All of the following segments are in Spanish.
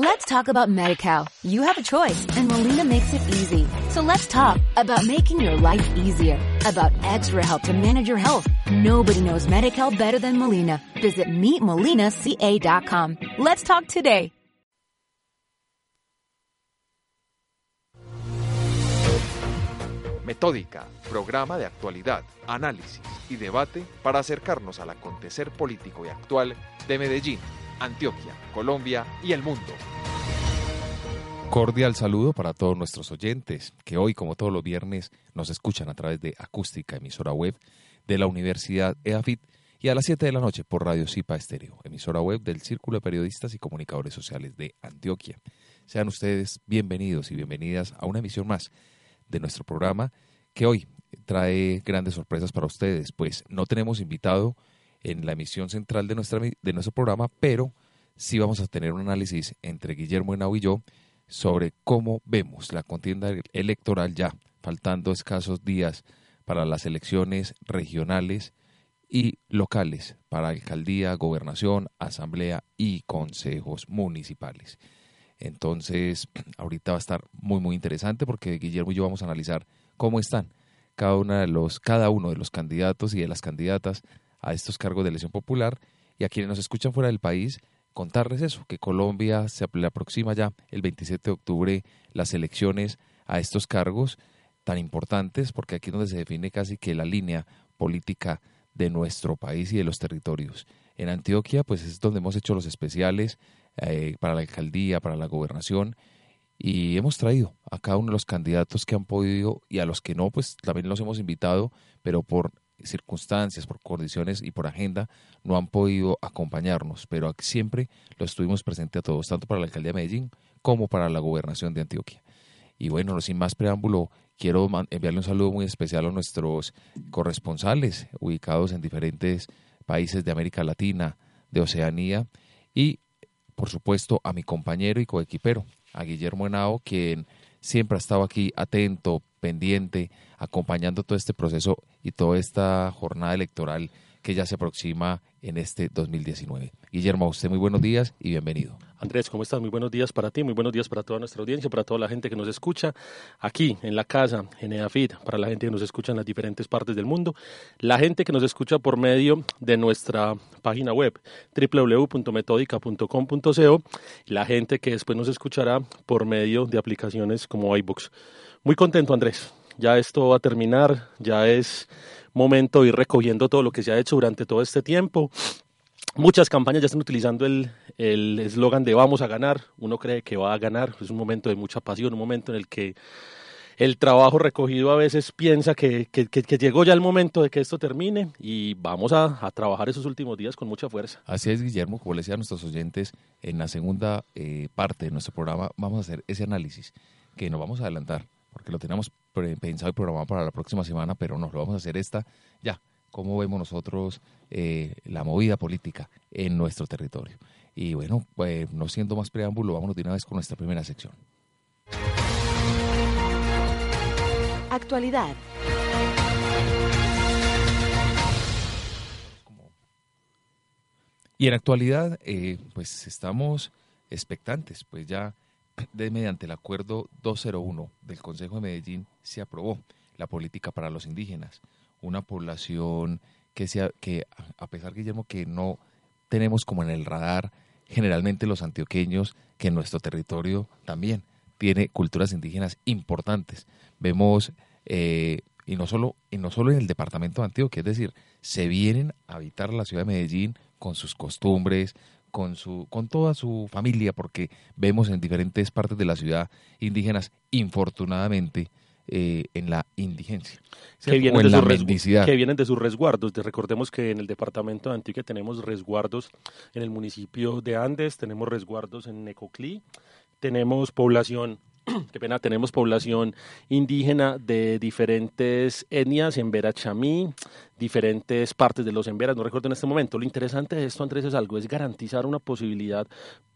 Let's talk about MediCal. You have a choice and Molina makes it easy. So let's talk about making your life easier, about extra help to manage your health. Nobody knows MediCal better than Molina. Visit meetmolinaca.com. Let's talk today. Metódica, programa de actualidad, análisis y debate para acercarnos al acontecer político y actual de Medellín, Antioquia, Colombia y el mundo. Cordial saludo para todos nuestros oyentes que hoy, como todos los viernes, nos escuchan a través de Acústica, emisora web de la Universidad EAFIT y a las 7 de la noche por Radio Cipa Estéreo, emisora web del Círculo de Periodistas y Comunicadores Sociales de Antioquia. Sean ustedes bienvenidos y bienvenidas a una emisión más de nuestro programa que hoy trae grandes sorpresas para ustedes, pues no tenemos invitado en la emisión central de, nuestra, de nuestro programa, pero sí vamos a tener un análisis entre Guillermo Henao y yo sobre cómo vemos la contienda electoral ya, faltando escasos días para las elecciones regionales y locales para alcaldía, gobernación, asamblea y consejos municipales. Entonces, ahorita va a estar muy muy interesante porque Guillermo y yo vamos a analizar cómo están cada, una de los, cada uno de los candidatos y de las candidatas a estos cargos de elección popular y a quienes nos escuchan fuera del país, contarles eso, que Colombia se le aproxima ya el 27 de octubre las elecciones a estos cargos tan importantes, porque aquí es donde se define casi que la línea política de nuestro país y de los territorios. En Antioquia, pues es donde hemos hecho los especiales eh, para la alcaldía, para la gobernación, y hemos traído a cada uno de los candidatos que han podido y a los que no, pues también los hemos invitado, pero por circunstancias, por condiciones y por agenda no han podido acompañarnos, pero siempre los estuvimos presentes a todos, tanto para la alcaldía de Medellín como para la gobernación de Antioquia. Y bueno, sin más preámbulo, quiero enviarle un saludo muy especial a nuestros corresponsales ubicados en diferentes países de América Latina, de Oceanía y por supuesto a mi compañero y coequipero, a Guillermo Henao, quien siempre ha estado aquí atento, pendiente, acompañando todo este proceso y toda esta jornada electoral que ya se aproxima en este 2019. Guillermo, a usted muy buenos días y bienvenido. Andrés, ¿cómo estás? Muy buenos días para ti, muy buenos días para toda nuestra audiencia, para toda la gente que nos escucha aquí en la casa, en EAFIT, para la gente que nos escucha en las diferentes partes del mundo, la gente que nos escucha por medio de nuestra página web www.metodica.com.co, la gente que después nos escuchará por medio de aplicaciones como iBooks. Muy contento, Andrés. Ya esto va a terminar, ya es momento de ir recogiendo todo lo que se ha hecho durante todo este tiempo. Muchas campañas ya están utilizando el eslogan de vamos a ganar. Uno cree que va a ganar. Es un momento de mucha pasión, un momento en el que el trabajo recogido a veces piensa que, que, llegó ya el momento de que esto termine y vamos a, trabajar esos últimos días con mucha fuerza. Así es, Guillermo, como le decía a nuestros oyentes, en la segunda eh, parte de nuestro programa vamos a hacer ese análisis que nos vamos a adelantar, porque lo tenemos pensado y programado para la próxima semana, pero nos lo vamos a hacer esta ya. ¿Cómo vemos nosotros eh, la movida política en nuestro territorio? Y bueno, pues no siendo más preámbulo, vámonos de una vez con nuestra primera sección. Actualidad. Y en actualidad, eh, pues estamos expectantes, pues ya de, mediante el acuerdo 201 del Consejo de Medellín se aprobó la política para los indígenas, una población que, sea, que a pesar, Guillermo, que no tenemos como en el radar generalmente los antioqueños, que en nuestro territorio también tiene culturas indígenas importantes. Vemos, eh, y, no solo, y no solo en el departamento de Antioquia, es decir, se vienen a habitar la ciudad de Medellín con sus costumbres, con, su, con toda su familia, porque vemos en diferentes partes de la ciudad indígenas, infortunadamente, eh, en la indigencia. Que vienen, de la que vienen de sus resguardos. Recordemos que en el departamento de Antioquia tenemos resguardos en el municipio de Andes, tenemos resguardos en Necoclí, tenemos población qué pena, tenemos población indígena de diferentes etnias en Verachamí, diferentes partes de los Emberas, no recuerdo en este momento. Lo interesante de esto, Andrés, es algo, es garantizar una posibilidad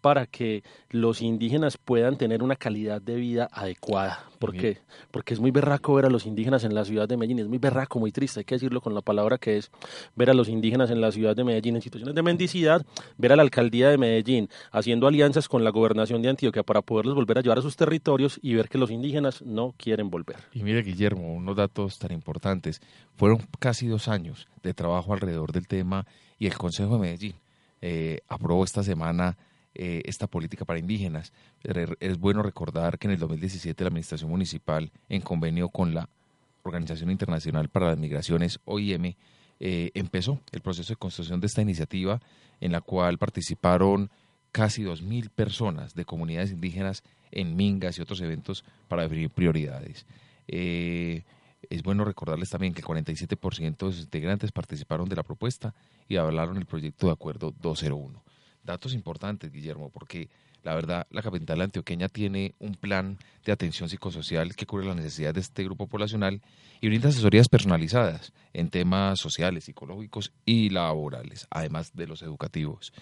para que los indígenas puedan tener una calidad de vida adecuada. ¿Por qué? Porque es muy berraco ver a los indígenas en la ciudad de Medellín, es muy berraco, muy triste, hay que decirlo con la palabra que es ver a los indígenas en la ciudad de Medellín en situaciones de mendicidad, ver a la alcaldía de Medellín haciendo alianzas con la gobernación de Antioquia para poderlos volver a llevar a sus territorios y ver que los indígenas no quieren volver. Y mire, Guillermo, unos datos tan importantes. Fueron casi dos años de trabajo alrededor del tema y el Consejo de Medellín eh, aprobó esta semana eh, esta política para indígenas. Es bueno recordar que en el 2017 la Administración Municipal, en convenio con la Organización Internacional para las Migraciones, OIM, eh, empezó el proceso de construcción de esta iniciativa en la cual participaron casi 2.000 personas de comunidades indígenas en mingas y otros eventos para definir prioridades. Eh, es bueno recordarles también que el 47% de sus integrantes participaron de la propuesta y hablaron el proyecto de acuerdo 201. Datos importantes, Guillermo, porque la verdad la capital antioqueña tiene un plan de atención psicosocial que cubre las necesidades de este grupo poblacional y brinda asesorías personalizadas en temas sociales, psicológicos y laborales, además de los educativos.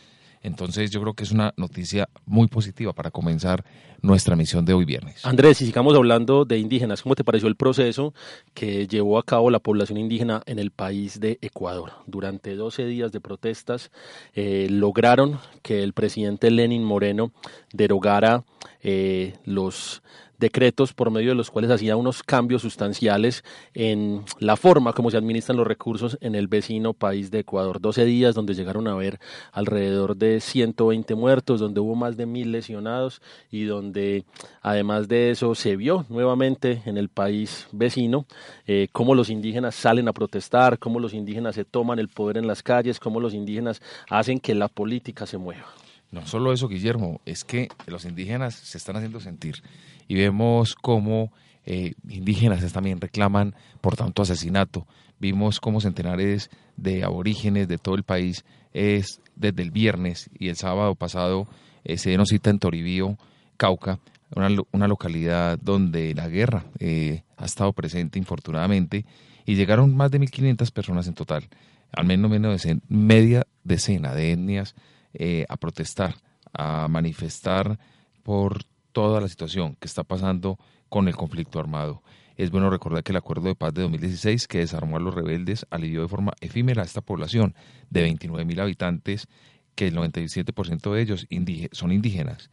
Entonces yo creo que es una noticia muy positiva para comenzar nuestra misión de hoy viernes. Andrés, y sigamos hablando de indígenas, ¿cómo te pareció el proceso que llevó a cabo la población indígena en el país de Ecuador? Durante 12 días de protestas eh, lograron que el presidente Lenin Moreno derogara eh, los decretos por medio de los cuales hacía unos cambios sustanciales en la forma como se administran los recursos en el vecino país de Ecuador. 12 días donde llegaron a haber alrededor de 120 muertos, donde hubo más de mil lesionados y donde además de eso se vio nuevamente en el país vecino eh, cómo los indígenas salen a protestar, cómo los indígenas se toman el poder en las calles, cómo los indígenas hacen que la política se mueva. No solo eso, Guillermo, es que los indígenas se están haciendo sentir y vemos cómo eh, indígenas también reclaman por tanto asesinato. Vimos cómo centenares de aborígenes de todo el país es desde el viernes y el sábado pasado eh, se nos cita en Toribío, Cauca, una, una localidad donde la guerra eh, ha estado presente infortunadamente y llegaron más de 1.500 personas en total, al menos menos de media decena de etnias eh, a protestar, a manifestar por toda la situación que está pasando con el conflicto armado. Es bueno recordar que el acuerdo de paz de 2016, que desarmó a los rebeldes, alivió de forma efímera a esta población de 29.000 habitantes, que el 97% de ellos son indígenas.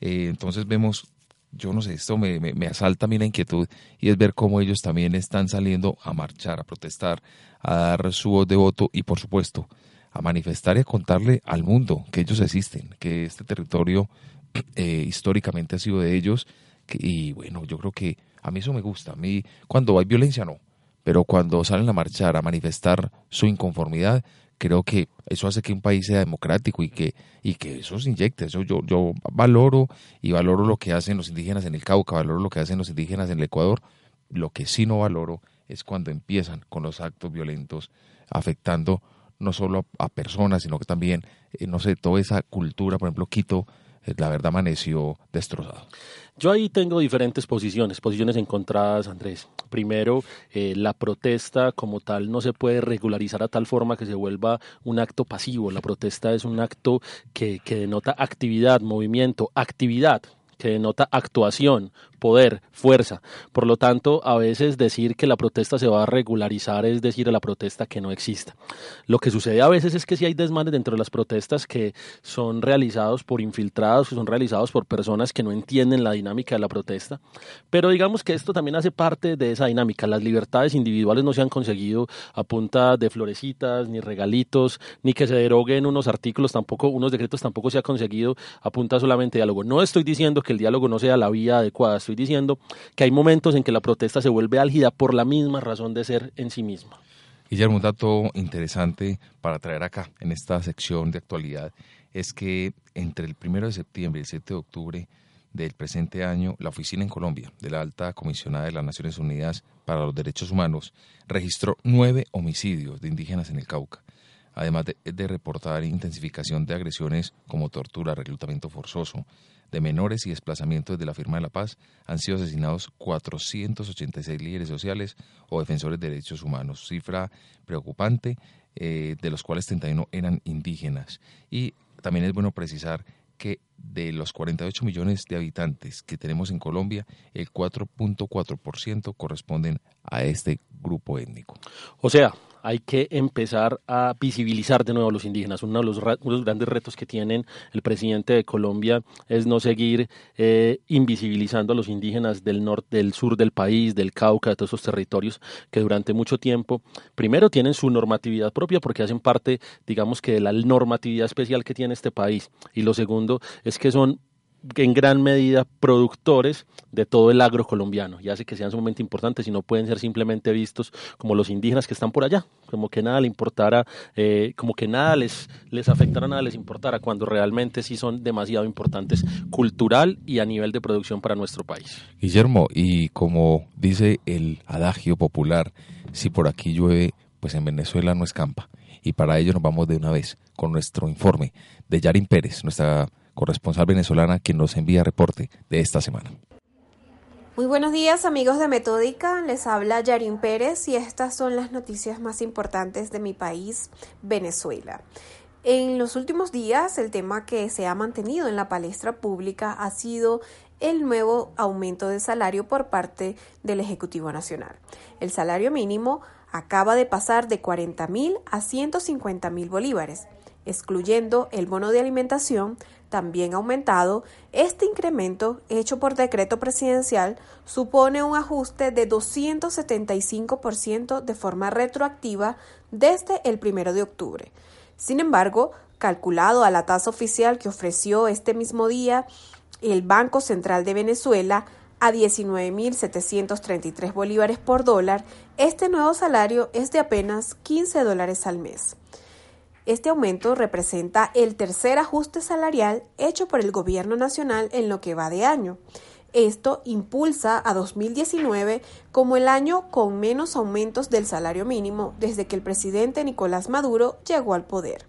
Eh, entonces vemos, yo no sé, esto me, me, asalta a mí la inquietud y es ver cómo ellos también están saliendo a marchar, a protestar, a dar su voz de voto y, por supuesto, a manifestar y a contarle al mundo que ellos existen, que este territorio eh, históricamente ha sido de ellos. y bueno, yo creo que a mí eso me gusta. A mí, cuando hay violencia, no. Pero cuando salen a marchar, a manifestar su inconformidad, creo que eso hace que un país sea democrático y que, y que eso se inyecte. Eso yo, yo valoro y valoro lo que hacen los indígenas en el Cauca, valoro lo que hacen los indígenas en el Ecuador. Lo que sí no valoro es cuando empiezan con los actos violentos afectando no solo a, personas, sino que también, eh, no sé, toda esa cultura, por ejemplo, Quito, eh, la verdad amaneció destrozado. Yo ahí tengo diferentes posiciones, posiciones encontradas, Andrés. Primero, eh, la protesta como tal no se puede regularizar a tal forma que se vuelva un acto pasivo. La protesta es un acto que, que denota actividad, movimiento, actividad que denota actuación, poder, fuerza. Por lo tanto, a veces decir que la protesta se va a regularizar es decir a la protesta que no exista. Lo que sucede a veces es que si hay desmanes dentro de las protestas que son realizados por infiltrados, que son realizados por personas que no entienden la dinámica de la protesta. Pero digamos que esto también hace parte de esa dinámica. Las libertades individuales no se han conseguido a punta de florecitas, ni regalitos, ni que se deroguen unos artículos, tampoco, unos decretos tampoco se ha conseguido a punta solamente de diálogo. No estoy diciendo que el diálogo no sea la vía adecuada, estoy diciendo que hay momentos en que la protesta se vuelve álgida por la misma razón de ser en sí misma. Guillermo, un dato interesante para traer acá en esta sección de actualidad es que entre el 1 de septiembre y el 7 de octubre del presente año, la Oficina en Colombia de la Alta Comisionada de las Naciones Unidas para los Derechos Humanos registró nueve homicidios de indígenas en el Cauca, además de, de reportar intensificación de agresiones como tortura, reclutamiento forzoso, de menores y desplazamientos de la firma de la paz han sido asesinados 486 líderes sociales o defensores de derechos humanos, cifra preocupante, eh, de los cuales 31 eran indígenas. Y también es bueno precisar que de los 48 millones de habitantes que tenemos en Colombia, el 4.4% corresponden a este grupo étnico. O sea, hay que empezar a visibilizar de nuevo a los indígenas. Uno de los, grandes retos que tienen el presidente de Colombia es no seguir eh, invisibilizando a los indígenas del norte, del sur del país, del Cauca, de todos esos territorios que durante mucho tiempo, primero tienen su normatividad propia porque hacen parte, digamos que de la normatividad especial que tiene este país. Y lo segundo es que son en gran medida productores de todo el agro colombiano y hace que sean sumamente importantes y no pueden ser simplemente vistos como los indígenas que están por allá, como que nada le importara, eh, como que nada les, les afectara, nada les importara, cuando realmente sí son demasiado importantes cultural y a nivel de producción para nuestro país. Guillermo, y como dice el adagio popular, si por aquí llueve, pues en Venezuela no escampa. Y para ello nos vamos de una vez con nuestro informe de Yarin Pérez, nuestra corresponsal venezolana, quien nos envía reporte de esta semana. Muy buenos días amigos de Metódica, les habla Yarin Pérez y estas son las noticias más importantes de mi país, Venezuela. En los últimos días el tema que se ha mantenido en la palestra pública ha sido el nuevo aumento de salario por parte del Ejecutivo Nacional. El salario mínimo acaba de pasar de 40 mil a 150 mil bolívares, excluyendo el bono de alimentación, también aumentado, este incremento, hecho por decreto presidencial, supone un ajuste de 275% de forma retroactiva desde el 1 de octubre. Sin embargo, calculado a la tasa oficial que ofreció este mismo día el Banco Central de Venezuela, a 19.733 bolívares por dólar, este nuevo salario es de apenas 15 dólares al mes. Este aumento representa el tercer ajuste salarial hecho por el Gobierno Nacional en lo que va de año. Esto impulsa a 2019 como el año con menos aumentos del salario mínimo desde que el presidente Nicolás Maduro llegó al poder.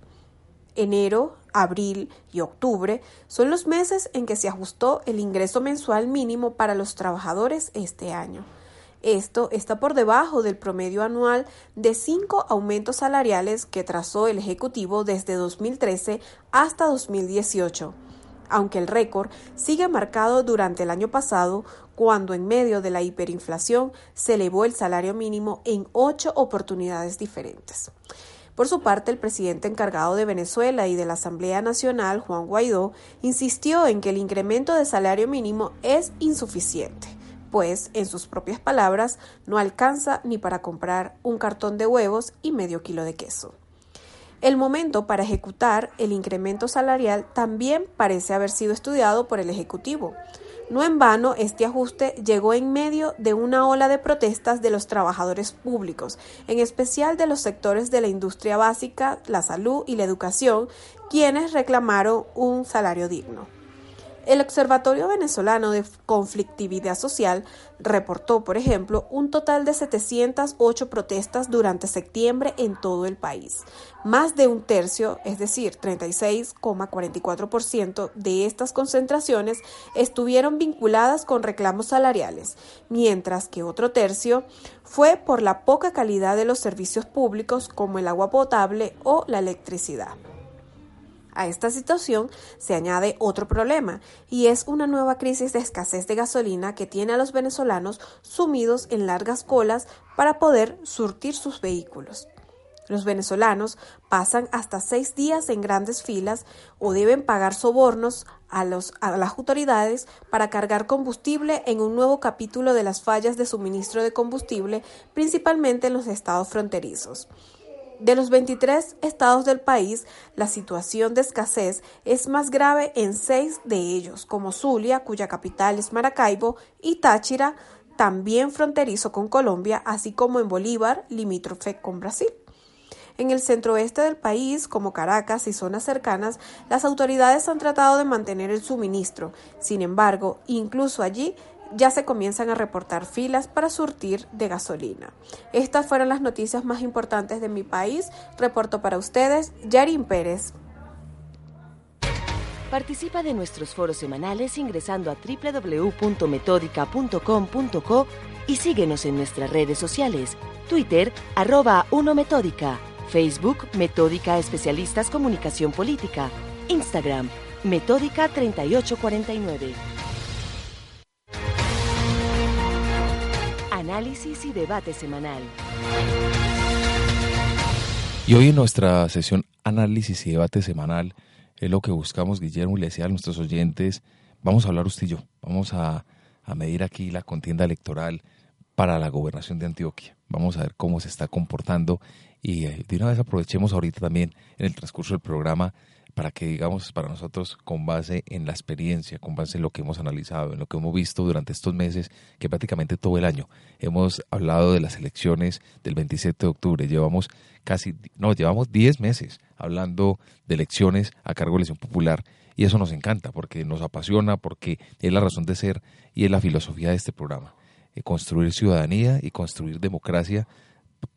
Enero, abril y octubre son los meses en que se ajustó el ingreso mensual mínimo para los trabajadores este año. Esto está por debajo del promedio anual de cinco aumentos salariales que trazó el Ejecutivo desde 2013 hasta 2018 aunque el récord sigue marcado durante el año pasado, cuando en medio de la hiperinflación se elevó el salario mínimo en ocho oportunidades diferentes. Por su parte, el presidente encargado de Venezuela y de la Asamblea Nacional, Juan Guaidó, insistió en que el incremento de salario mínimo es insuficiente pues, en sus propias palabras, no alcanza ni para comprar un cartón de huevos y medio kilo de queso. El momento para ejecutar el incremento salarial también parece haber sido estudiado por el Ejecutivo. No en vano, este ajuste llegó en medio de una ola de protestas de los trabajadores públicos, en especial de los sectores de la industria básica, la salud y la educación, quienes reclamaron un salario digno. El Observatorio Venezolano de Conflictividad Social reportó, por ejemplo, un total de 708 protestas durante septiembre en todo el país. Más de un tercio, es decir, 36,44% de estas concentraciones estuvieron vinculadas con reclamos salariales, mientras que otro tercio fue por la poca calidad de los servicios públicos como el agua potable o la electricidad. A esta situación se añade otro problema, y es una nueva crisis de escasez de gasolina que tiene a los venezolanos sumidos en largas colas para poder surtir sus vehículos. Los venezolanos pasan hasta seis días en grandes filas o deben pagar sobornos a, a, las autoridades para cargar combustible en un nuevo capítulo de las fallas de suministro de combustible, principalmente en los estados fronterizos. De los 23 estados del país, la situación de escasez es más grave en seis de ellos, como Zulia, cuya capital es Maracaibo, y Táchira, también fronterizo con Colombia, así como en Bolívar, limítrofe con Brasil. En el centro-oeste del país, como Caracas y zonas cercanas, las autoridades han tratado de mantener el suministro. Sin embargo, incluso allí ya se comienzan a reportar filas para surtir de gasolina. Estas fueron las noticias más importantes de mi país. Reporto para ustedes, Yarin Pérez. Participa de nuestros foros semanales ingresando a www.metódica.com.co y síguenos en nuestras redes sociales, Twitter, arroba 1Metódica, Facebook, Metódica Especialistas Comunicación Política, Instagram, Metódica 3849. Análisis y debate semanal. Y hoy en nuestra sesión Análisis y debate semanal es lo que buscamos, Guillermo, y le decía a nuestros oyentes, vamos a hablar usted y yo, vamos a, a medir aquí la contienda electoral para la gobernación de Antioquia. Vamos a ver cómo se está comportando y eh, de una vez aprovechemos ahorita también en el transcurso del programa para que digamos para nosotros con base en la experiencia, con base en lo que hemos analizado, en lo que hemos visto durante estos meses, que prácticamente todo el año hemos hablado de las elecciones del 27 de octubre, llevamos casi, no, llevamos 10 meses hablando de elecciones a cargo de elección popular. Y eso nos encanta porque nos apasiona, porque es la razón de ser y es la filosofía de este programa, eh, construir ciudadanía y construir democracia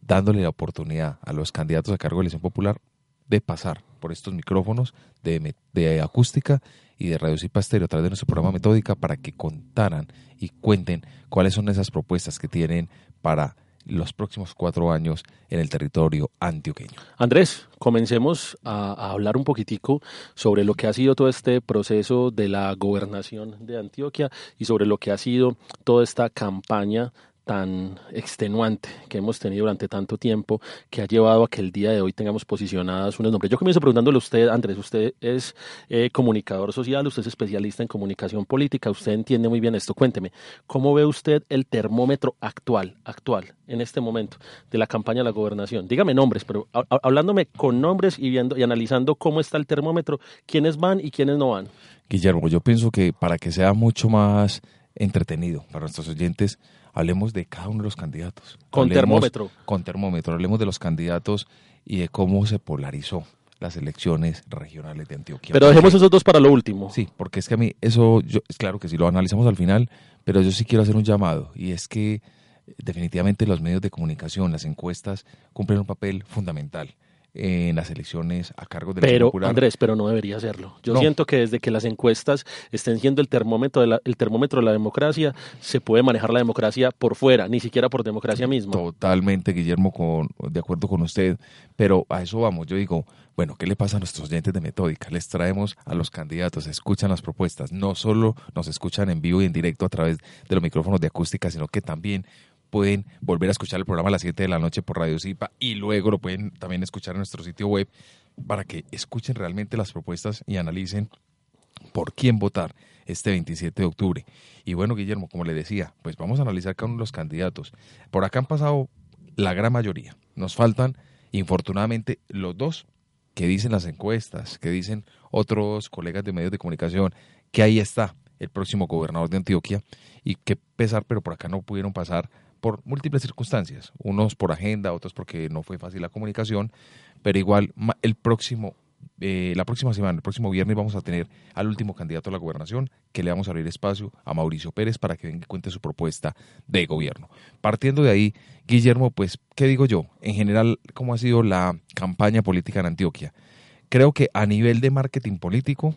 dándole la oportunidad a los candidatos a cargo de elección popular de pasar por estos micrófonos de, acústica y de Radio Cipa Estéreo a través de nuestro programa Metódica para que contaran y cuenten cuáles son esas propuestas que tienen para los próximos cuatro años en el territorio antioqueño. Andrés, comencemos a, hablar un poquitico sobre lo que ha sido todo este proceso de la gobernación de Antioquia y sobre lo que ha sido toda esta campaña tan extenuante que hemos tenido durante tanto tiempo que ha llevado a que el día de hoy tengamos posicionadas unos nombres. Yo comienzo preguntándole a usted, Andrés, usted es eh, comunicador social, usted es especialista en comunicación política, usted entiende muy bien esto. Cuénteme, ¿cómo ve usted el termómetro actual, actual, en este momento, de la campaña de la gobernación? Dígame nombres, pero hablándome con nombres y viendo y analizando cómo está el termómetro, quiénes van y quiénes no van. Guillermo, yo pienso que para que sea mucho más entretenido para nuestros oyentes, hablemos de cada uno de los candidatos. Con hablemos, termómetro. Con termómetro, hablemos de los candidatos y de cómo se polarizó las elecciones regionales de Antioquia. Pero dejemos esos dos para lo último. Sí, porque es que a mí eso, yo, es claro que sí lo analizamos al final, pero yo sí quiero hacer un llamado y es que definitivamente los medios de comunicación, las encuestas cumplen un papel fundamental en las elecciones a cargo del pero popular. Andrés pero no debería serlo yo No. siento que desde que las encuestas estén siendo el termómetro de la, el termómetro de la democracia se puede manejar la democracia por fuera ni siquiera por democracia misma Totalmente, Guillermo, con, de acuerdo con usted. Pero a eso vamos. Yo digo, bueno, ¿qué le pasa a nuestros oyentes de Metódica? Les traemos a los candidatos, escuchan las propuestas. No solo nos escuchan en vivo y en directo a través de los micrófonos de acústica, sino que también pueden volver a escuchar el programa a las 7 de la noche por Radio Zipa y luego lo pueden también escuchar en nuestro sitio web para que escuchen realmente las propuestas y analicen por quién votar este 27 de octubre. Y bueno, Guillermo, como le decía, pues vamos a analizar cada uno de los candidatos. Por acá han pasado la gran mayoría. Nos faltan, infortunadamente, los dos que dicen las encuestas, que dicen otros colegas de medios de comunicación, que ahí está el próximo gobernador de Antioquia y que pesar, pero por acá no pudieron pasar por múltiples circunstancias, unos por agenda, otros porque no fue fácil la comunicación, pero igual el próximo, eh, la próxima semana, el próximo viernes vamos a tener al último candidato a la gobernación, que le vamos a abrir espacio a Mauricio Pérez para que venga y cuente su propuesta de gobierno. Partiendo de ahí, Guillermo, pues, ¿qué digo yo? En general, ¿cómo ha sido la campaña política en Antioquia? Creo que a nivel de marketing político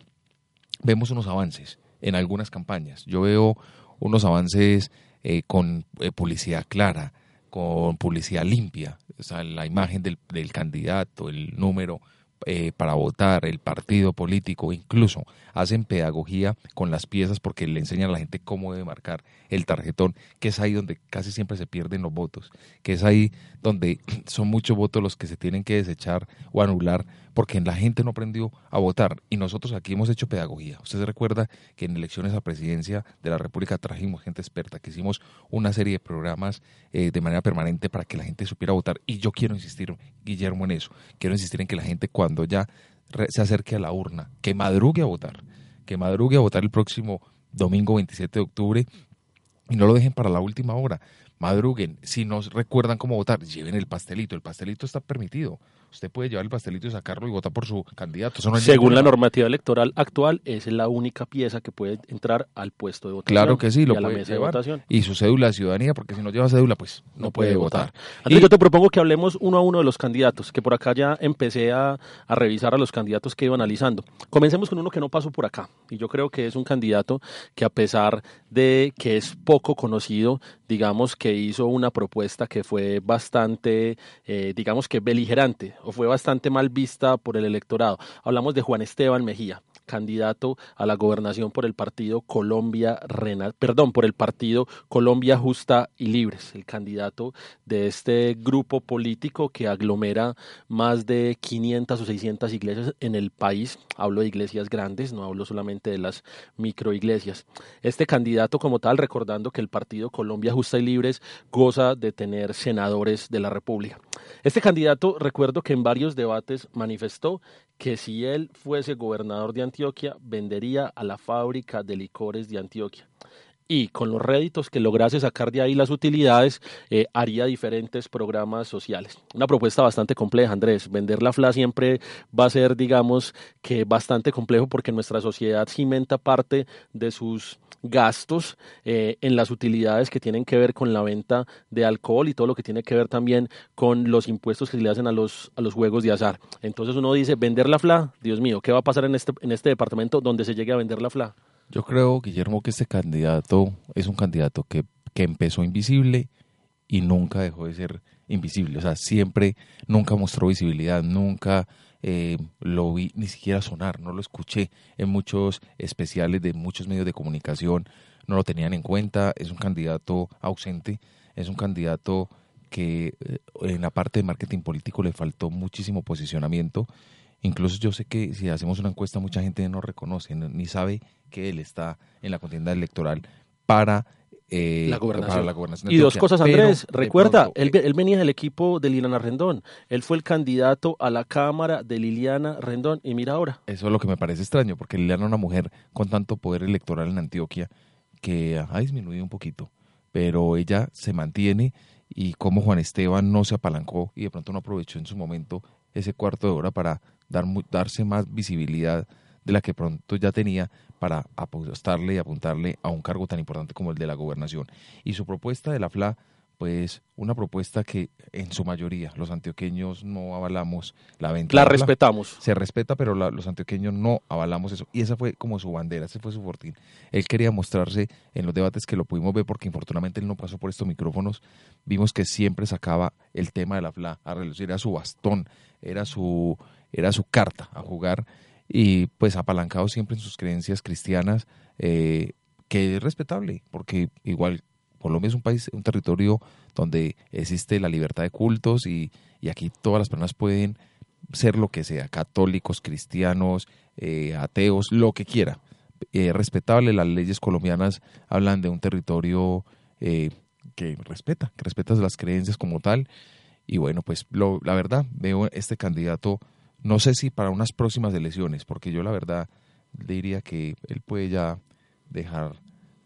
vemos unos avances en algunas campañas. Yo veo unos avances eh, con eh, publicidad clara, con publicidad limpia, o sea, la imagen del, del candidato, el número eh, para votar, el partido político, incluso hacen pedagogía con las piezas porque le enseñan a la gente cómo debe marcar el tarjetón, que es ahí donde casi siempre se pierden los votos, que es ahí donde son muchos votos los que se tienen que desechar o anular porque la gente no aprendió a votar y nosotros aquí hemos hecho pedagogía. Usted se recuerda que en elecciones a presidencia de la República trajimos gente experta, que hicimos una serie de programas eh, de manera permanente para que la gente supiera votar y yo quiero insistir, Guillermo, en eso. Quiero insistir en que la gente cuando ya se acerque a la urna, que madrugue a votar, que madrugue a votar el próximo domingo 27 de octubre y no lo dejen para la última hora. Madruguen. Si no recuerdan cómo votar, lleven el pastelito. El pastelito está permitido. Usted puede llevar el pastelito y sacarlo y votar por su candidato. Eso no hay Según la normativa electoral actual, es la única pieza que puede entrar al puesto de votación. Claro que sí, lo puede llevar. Y su cédula de ciudadanía, porque si no lleva cédula, pues no, puede, votar. Andrés, Y- yo te propongo que hablemos uno a uno de los candidatos, que por acá ya empecé a, a revisar a los candidatos que iba analizando. Comencemos con uno que no pasó por acá, y yo creo que es un candidato que a pesar de que es poco conocido, digamos que hizo una propuesta que fue bastante, eh, digamos que beligerante, o fue bastante mal vista por el electorado. Hablamos de Juan Esteban Mejía candidato a la gobernación por el partido Colombia Rena, perdón, por el partido Colombia Justa y Libres, el candidato de este grupo político que aglomera más de 500 o 600 iglesias en el país. Hablo de iglesias grandes, no hablo solamente de las microiglesias. Este candidato como tal, recordando que el partido Colombia Justa y Libres goza de tener senadores de la República. Este candidato, recuerdo que en varios debates manifestó que si él fuese gobernador de Antioquia, vendería a la fábrica de licores de Antioquia. Y con los réditos que lograse sacar de ahí las utilidades, eh, haría diferentes programas sociales. Una propuesta bastante compleja, Andrés. Vender la FLA siempre va a ser, digamos, que bastante complejo porque nuestra sociedad cimenta parte de sus gastos eh, en las utilidades que tienen que ver con la venta de alcohol y todo lo que tiene que ver también con los impuestos que le hacen a los, a los juegos de azar. Entonces uno dice, vender la FLA, Dios mío, ¿qué va a pasar en este, en este departamento donde se llegue a vender la FLA? Yo creo, Guillermo, que este candidato es un candidato que, que empezó invisible y nunca dejó de ser invisible. O sea, siempre, nunca mostró visibilidad, nunca eh, lo vi ni siquiera sonar, no lo escuché en muchos especiales de muchos medios de comunicación, no lo tenían en cuenta, es un candidato ausente, es un candidato que eh, en la parte de marketing político le faltó muchísimo posicionamiento. Incluso yo sé que si hacemos una encuesta mucha gente no reconoce, no- ni sabe que él está en la contienda electoral para, eh, La gobernación. para la gobernación. de Y dos cosas, Pero, Andrés. de Recuerda, pronto, él, eh, él venía del equipo de Liliana Rendón. Él fue el candidato a la Cámara de Liliana Rendón. Y mira ahora. Eso es lo que me parece extraño, porque Liliana es una mujer con tanto poder electoral en Antioquia que ha disminuido un poquito, pero ella se mantiene y como Juan Esteban no se apalancó y de pronto no aprovechó en su momento ese cuarto de hora para dar, darse más visibilidad de la que pronto ya tenía para apostarle y apuntarle a un cargo tan importante como el de la gobernación. Y su propuesta de la FLA, pues una propuesta que en su mayoría los antioqueños no avalamos la venta. La respetamos. se respeta, pero la- los antioqueños no avalamos eso. Y esa fue como su bandera, ese fue su fortín. Él quería mostrarse en los debates que lo pudimos ver, porque infortunadamente él no pasó por estos micrófonos. Vimos que siempre sacaba el tema de la FLA a relucir, era su bastón, era su, era su carta a jugar. Y pues apalancado siempre en sus creencias cristianas, eh, que es respetable, porque igual Colombia es un país, un territorio donde existe la libertad de cultos y, y aquí todas las personas pueden ser lo que sea, católicos, cristianos, eh, ateos, lo que quiera. Es respetable, las leyes colombianas hablan de un territorio eh, que respeta, que respeta las creencias como tal. Y bueno, pues lo- la verdad, veo este candidato, no sé si para unas próximas elecciones, porque yo la verdad diría que él puede ya dejar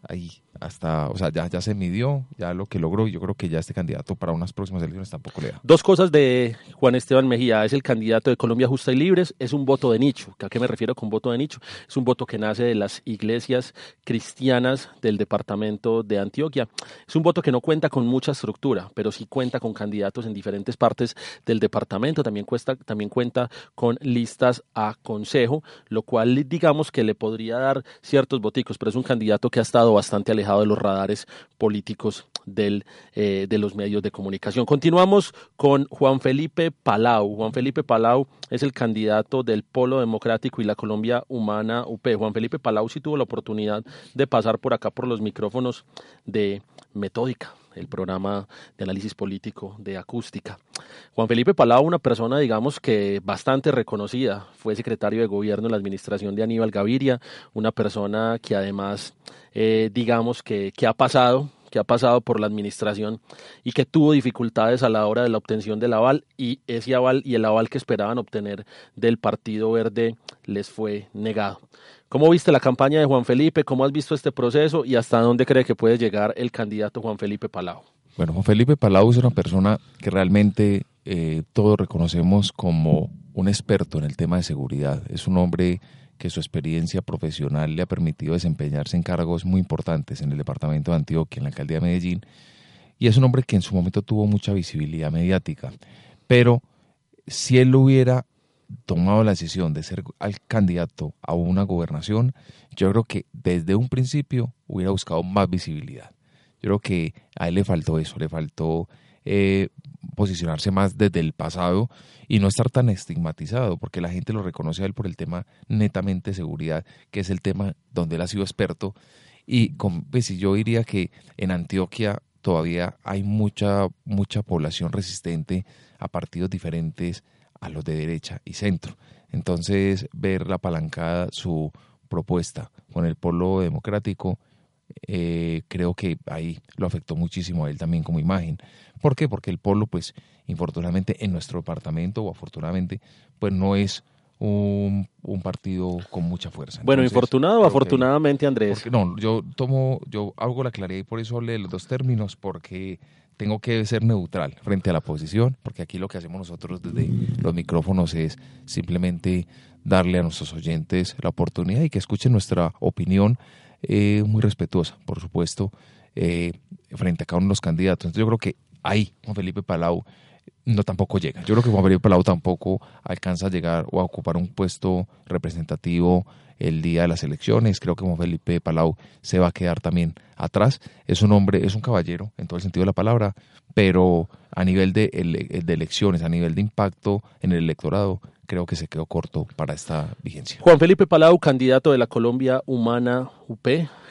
ahí hasta, o sea, ya, ya se midió, ya lo que logró, y yo creo que ya este candidato para unas próximas elecciones tampoco le da. Dos cosas de Juan Esteban Mejía. Es el candidato de Colombia Justa y Libres. Es un voto de nicho. ¿A qué me refiero con voto de nicho? Es un voto que nace de las iglesias cristianas del departamento de Antioquia. Es un voto que no cuenta con mucha estructura, pero sí cuenta con candidatos en diferentes partes del departamento. También, cuesta, también cuenta con listas a consejo, lo cual digamos que le podría dar ciertos voticos, pero es un candidato que ha estado bastante alejado de los radares políticos del, eh, de los medios de comunicación. Continuamos con Juan Felipe Palau. Juan Felipe Palau es el candidato del Polo Democrático y la Colombia Humana UP. Juan Felipe Palau sí tuvo la oportunidad de pasar por acá por los micrófonos de Metódica el programa de análisis político de acústica. Juan Felipe Palau, una persona, digamos que bastante reconocida, fue secretario de gobierno en la administración de Aníbal Gaviria, una persona que además, eh, digamos que, que ha pasado que ha pasado por la administración y que tuvo dificultades a la hora de la obtención del aval y ese aval y el aval que esperaban obtener del Partido Verde les fue negado. ¿Cómo viste la campaña de Juan Felipe? ¿Cómo has visto este proceso y hasta dónde cree que puede llegar el candidato Juan Felipe Palau? Bueno, Juan Felipe Palau es una persona que realmente eh, todos reconocemos como un experto en el tema de seguridad. Es un hombre que su experiencia profesional le ha permitido desempeñarse en cargos muy importantes en el departamento de Antioquia, en la alcaldía de Medellín, y es un hombre que en su momento tuvo mucha visibilidad mediática. Pero si él hubiera tomado la decisión de ser al candidato a una gobernación, yo creo que desde un principio hubiera buscado más visibilidad. Yo creo que a él le faltó eso, le faltó eh, posicionarse más desde el pasado y no estar tan estigmatizado, porque la gente lo reconoce a él por el tema netamente seguridad, que es el tema donde él ha sido experto. Y con, pues, yo diría que en Antioquia todavía hay mucha, mucha población resistente a partidos diferentes a los de derecha y centro. Entonces, ver la apalancada su propuesta con el polo democrático, eh, creo que ahí lo afectó muchísimo a él también como imagen. ¿Por qué? Porque el polo, pues, infortunadamente en nuestro departamento o afortunadamente, pues no es un, partido con mucha fuerza. bueno, infortunado o afortunadamente, Andrés. no, yo tomo, yo hago la claridad y por eso hablé de los dos términos, porque tengo que ser neutral frente a la posición, porque aquí lo que hacemos nosotros desde los micrófonos es simplemente darle a nuestros oyentes la oportunidad y que escuchen nuestra opinión eh, muy respetuosa, por supuesto, eh, frente a cada uno de los candidatos. Entonces yo creo que ahí Juan Felipe Palau no tampoco llega. Yo creo que Juan Felipe Palau tampoco alcanza a llegar o a ocupar un puesto representativo el día de las elecciones. Creo que Juan Felipe Palau se va a quedar también atrás. Es un hombre, es un caballero en todo el sentido de la palabra, pero a nivel de, de elecciones, a nivel de impacto en el electorado, creo que se quedó corto para esta vigencia. Juan Felipe Palau, candidato de la Colombia Humana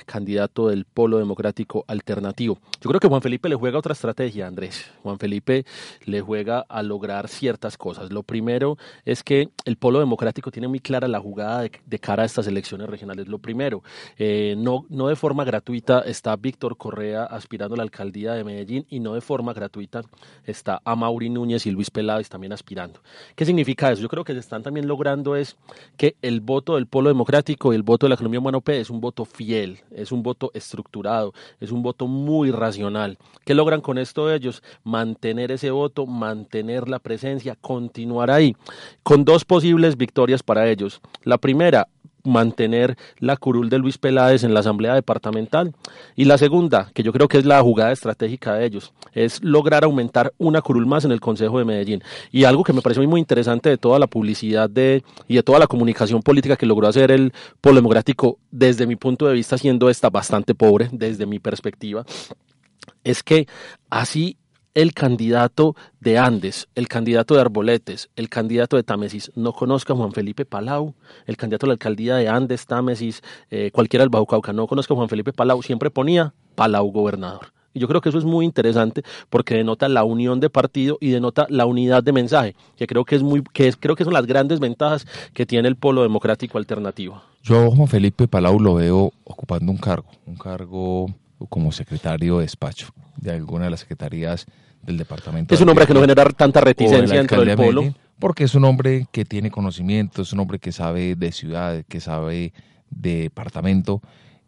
Candidato del Polo Democrático Alternativo. Yo creo que Juan Felipe le juega otra estrategia, Andrés. Juan Felipe le juega a lograr ciertas cosas. Lo primero es que el Polo Democrático tiene muy clara la jugada de, cara a estas elecciones regionales. Lo primero, eh, no, no de forma gratuita está Víctor Correa aspirando a la alcaldía de Medellín y no de forma gratuita está Amaury Núñez y Luis Peláez también aspirando. ¿Qué significa eso? Yo creo que se están también logrando es que el voto del Polo Democrático y el voto de la economía humana es un voto fiel, es un voto estructurado, es un voto muy racional. ¿Qué logran con esto ellos? Mantener ese voto, mantener la presencia, continuar ahí, con dos posibles victorias para ellos. La primera, mantener la curul de Luis Peláez en la Asamblea Departamental. Y la segunda, que yo creo que es la jugada estratégica de ellos, es lograr aumentar una curul más en el Consejo de Medellín. Y algo que me parece muy interesante de toda la publicidad de, y de toda la comunicación política que logró hacer el Polo Democrático, desde mi punto de vista, siendo esta bastante pobre, desde mi perspectiva, es que así el candidato de Andes, el candidato de Arboletes, el candidato de Támesis no conozca a Juan Felipe Palau, el candidato a la alcaldía de Andes, Támesis, eh, cualquiera del Bajo Cauca no conozca a Juan Felipe Palau, siempre ponía Palau gobernador. Y yo creo que eso es muy interesante porque denota la unión de partido y denota la unidad de mensaje, que creo que es muy, que creo que son las grandes ventajas que tiene el polo democrático alternativo. Yo Juan Felipe Palau lo veo ocupando un cargo, un cargo como secretario de despacho de alguna de las secretarías del departamento. Es un hombre que no genera tanta reticencia dentro del polo. porque es un hombre que tiene conocimiento, es un hombre que sabe de ciudad, que sabe de departamento.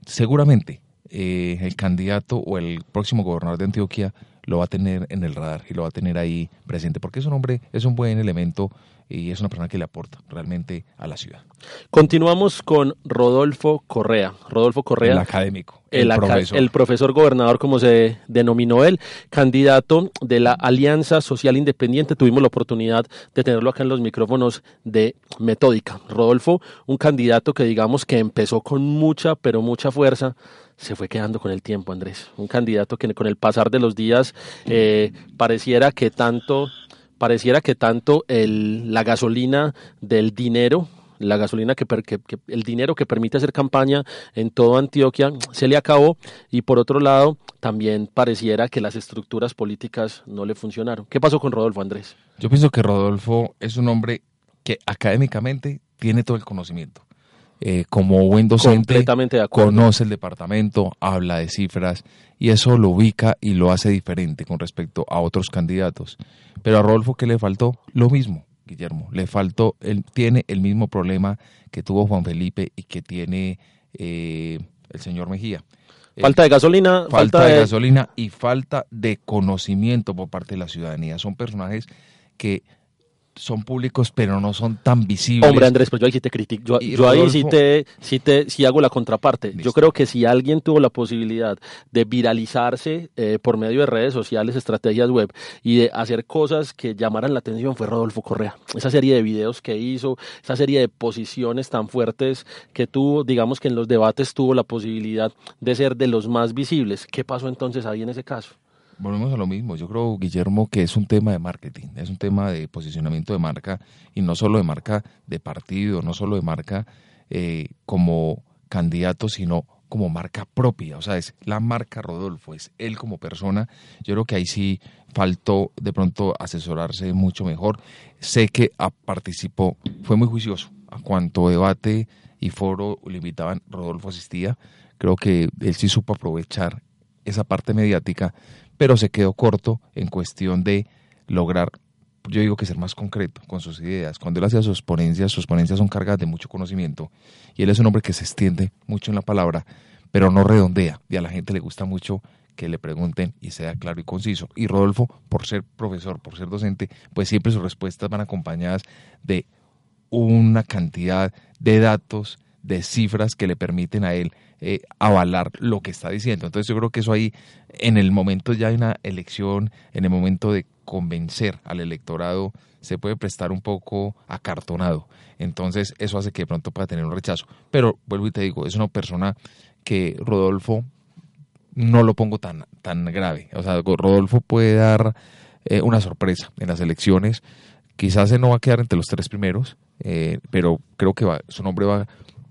Seguramente eh, el candidato o el próximo gobernador de Antioquia lo va a tener en el radar y lo va a tener ahí presente, porque es un hombre, es un buen elemento y es una persona que le aporta realmente a la ciudad. Continuamos con Rodolfo Correa. Rodolfo Correa. El académico. El, profesor. el profesor gobernador, como se denominó él, candidato de la Alianza Social Independiente. Tuvimos la oportunidad de tenerlo acá en los micrófonos de Metódica. Rodolfo, un candidato que digamos que empezó con mucha, pero mucha fuerza se fue quedando con el tiempo, Andrés. Un candidato que con el pasar de los días eh, pareciera que tanto pareciera que tanto el, la gasolina del dinero la gasolina que, el dinero que permite hacer campaña en toda Antioquia se le acabó y por otro lado también pareciera que las estructuras políticas no le funcionaron. ¿Qué pasó con Rodolfo Andrés? Yo pienso que Rodolfo es un hombre que académicamente tiene todo el conocimiento. Eh, como buen docente conoce el departamento, habla de cifras y eso lo ubica y lo hace diferente con respecto a otros candidatos. Pero a Rodolfo, ¿qué le faltó? Lo mismo, Guillermo. Le faltó, él tiene el mismo problema que tuvo Juan Felipe y que tiene eh, el señor Mejía. Falta de gasolina. Falta, de, gasolina y falta de conocimiento por parte de la ciudadanía. Son personajes que son públicos pero no son tan visibles. Hombre, Andrés, pero yo ahí sí te critico. Yo, ahí sí te, sí te sí hago la contraparte. Yo creo que si alguien tuvo la posibilidad de viralizarse eh, por medio de redes sociales, estrategias web y de hacer cosas que llamaran la atención fue Rodolfo Correa. Esa serie de videos que hizo, esa serie de posiciones tan fuertes que tuvo, digamos que en los debates tuvo la posibilidad de ser de los más visibles. ¿Qué pasó entonces ahí en ese caso? Volvemos a lo mismo. Yo creo, Guillermo, que es un tema de marketing, es un tema de posicionamiento de marca y no solo de marca de partido, no solo de marca eh, como candidato, sino como marca propia. O sea, es la marca Rodolfo, es él como persona. Yo creo que ahí sí faltó de pronto asesorarse mucho mejor. Sé que ah, participó, fue muy juicioso. A cuanto debate y foro le invitaban, Rodolfo asistía. Creo que él sí supo aprovechar esa parte mediática, pero se quedó corto en cuestión de lograr, yo digo que ser más concreto con sus ideas. Cuando él hacía sus ponencias, sus ponencias son cargadas de mucho conocimiento y él es un hombre que se extiende mucho en la palabra, pero no redondea y a la gente le gusta mucho que le pregunten y sea claro y conciso. Y Rodolfo, por ser profesor, por ser docente, pues siempre sus respuestas van acompañadas de una cantidad de datos, de cifras que le permiten a él eh, avalar lo que está diciendo. Entonces yo creo que eso ahí, en el momento ya de una elección, en el momento de convencer al electorado, se puede prestar un poco acartonado. Entonces eso hace que de pronto pueda tener un rechazo. Pero vuelvo y te digo, es una persona que Rodolfo no lo pongo tan, tan grave. O sea, Rodolfo puede dar eh, una sorpresa en las elecciones. Quizás él no va a quedar entre los tres primeros, eh, pero creo que va, su nombre va,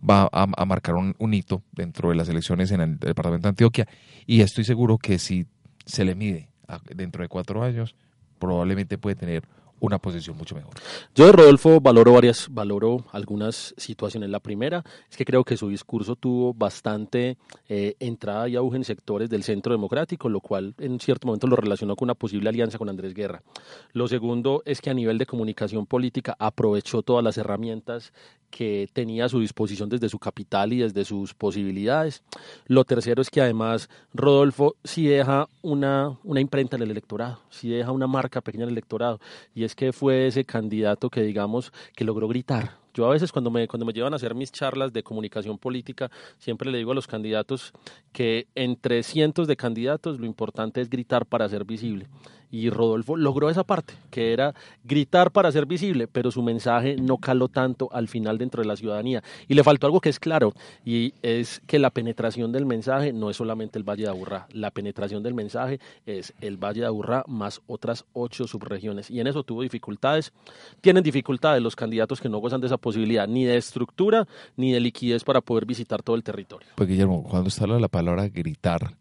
va a, marcar un, un hito dentro de las elecciones en el departamento de Antioquia. Y estoy seguro que si se le mide a- dentro de cuatro años, probablemente puede tener una posición mucho mejor. Yo de Rodolfo valoro varias, valoro algunas situaciones. La primera es que creo que su discurso tuvo bastante eh, entrada y auge en sectores del centro democrático, lo cual en cierto momento lo relacionó con una posible alianza con Andrés Guerra. Lo segundo es que a nivel de comunicación política aprovechó todas las herramientas que tenía a su disposición desde su capital y desde sus posibilidades. Lo tercero es que además Rodolfo sí deja una, una imprenta en el electorado, sí deja una marca pequeña en el electorado, y es que fue ese candidato que digamos que logró gritar. Yo a veces cuando me, cuando me llevan a hacer mis charlas de comunicación política, siempre le digo a los candidatos que entre cientos de candidatos lo importante es gritar para ser visible. Y Rodolfo logró esa parte, que era gritar para ser visible, pero su mensaje no caló tanto al final dentro de la ciudadanía. Y le faltó algo que es claro, y es que la penetración del mensaje no es solamente el Valle de Aburrá, la penetración del mensaje es el Valle de Aburrá más otras ocho subregiones. Y en eso tuvo dificultades. Tienen dificultades los candidatos que no gozan de esa posibilidad, ni de estructura, ni de liquidez para poder visitar todo el territorio. Pues Guillermo, cuando está la palabra gritar,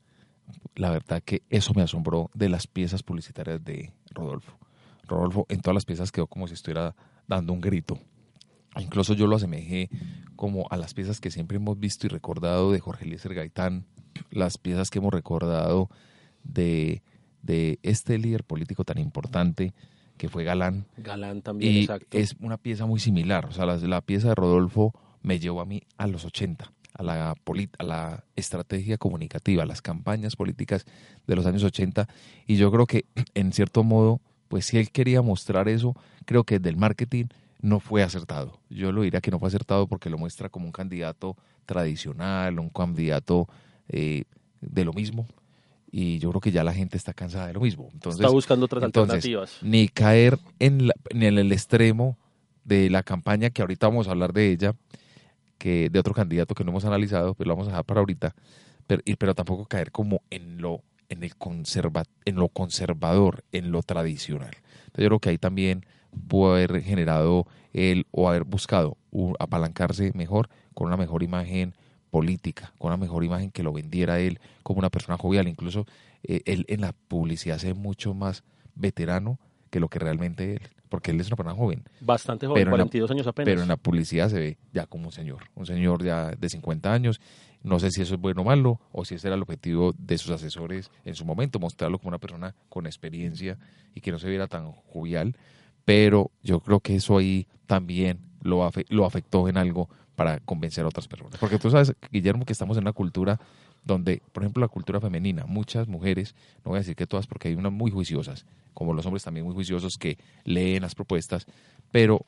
la verdad que eso me asombró de las piezas publicitarias de Rodolfo. Rodolfo en todas las piezas quedó como si estuviera dando un grito. Incluso yo lo asemejé como a las piezas que siempre hemos visto y recordado de Jorge Eliezer Gaitán, las piezas que hemos recordado de, de este líder político tan importante que fue Galán, Galán también, y exacto. es una pieza muy similar. O sea, la, la pieza de Rodolfo me llevó a mí a los 80, a la, a la estrategia comunicativa, a las campañas políticas de los años 80. Y yo creo que, en cierto modo, pues si él quería mostrar eso, creo que del marketing no fue acertado. Yo lo diría que no fue acertado porque lo muestra como un candidato tradicional, un candidato eh, de lo mismo. Y yo creo que ya la gente está cansada de lo mismo. Entonces, Está buscando otras entonces, alternativas. ni caer en, la- en el extremo de la campaña que ahorita vamos a hablar de ella, de otro candidato que no hemos analizado, pero lo vamos a dejar para ahorita, pero, pero tampoco caer como en lo en el conserva, en lo conservador, en lo tradicional. Entonces yo creo que ahí también pudo haber generado él o haber buscado u- apalancarse mejor con una mejor imagen política, con una mejor imagen que lo vendiera él como una persona jovial. Incluso eh, él en la publicidad se ve mucho más veterano que lo que realmente él, porque él es una persona joven, Bastante joven, pero en la- 42 años apenas. pero en la publicidad se ve ya como un señor, un señor ya de 50 años. No sé si eso es bueno o malo, o si ese era el objetivo de sus asesores en su momento, mostrarlo como una persona con experiencia y que no se viera tan jovial, pero yo creo que eso ahí también lo, afe- lo afectó en algo para convencer a otras personas. Porque tú sabes, Guillermo, que estamos en una cultura donde, por ejemplo, la cultura femenina, muchas mujeres, no voy a decir que todas porque hay unas muy juiciosas, como los hombres también muy juiciosos que leen las propuestas, pero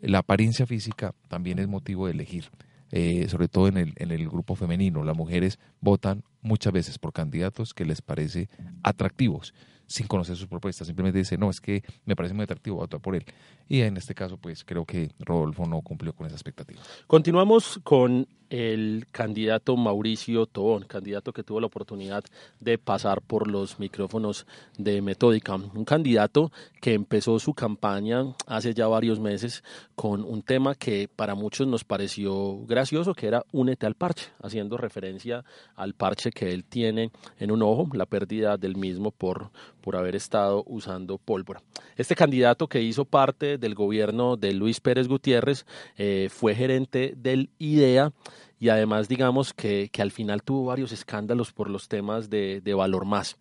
la apariencia física también es motivo de elegir. Eh, sobre todo en el, en el grupo femenino. Las mujeres votan muchas veces por candidatos que les parece atractivos sin conocer sus propuestas. Simplemente dice, no, es que me parece muy atractivo, votar por él. Y en este caso, pues creo que Rodolfo no cumplió con esa expectativa. Continuamos con el candidato Mauricio Tobón, candidato que tuvo la oportunidad de pasar por los micrófonos de Metódica. Un candidato que empezó su campaña hace ya varios meses con un tema que para muchos nos pareció gracioso, que era Únete al parche, haciendo referencia al parche que él tiene en un ojo, la pérdida del mismo por, por haber estado usando pólvora. Este candidato que hizo parte del gobierno de Luis Pérez Gutiérrez eh, fue gerente del IDEA y además digamos que, que, al final tuvo varios escándalos por los temas de, de, valor más.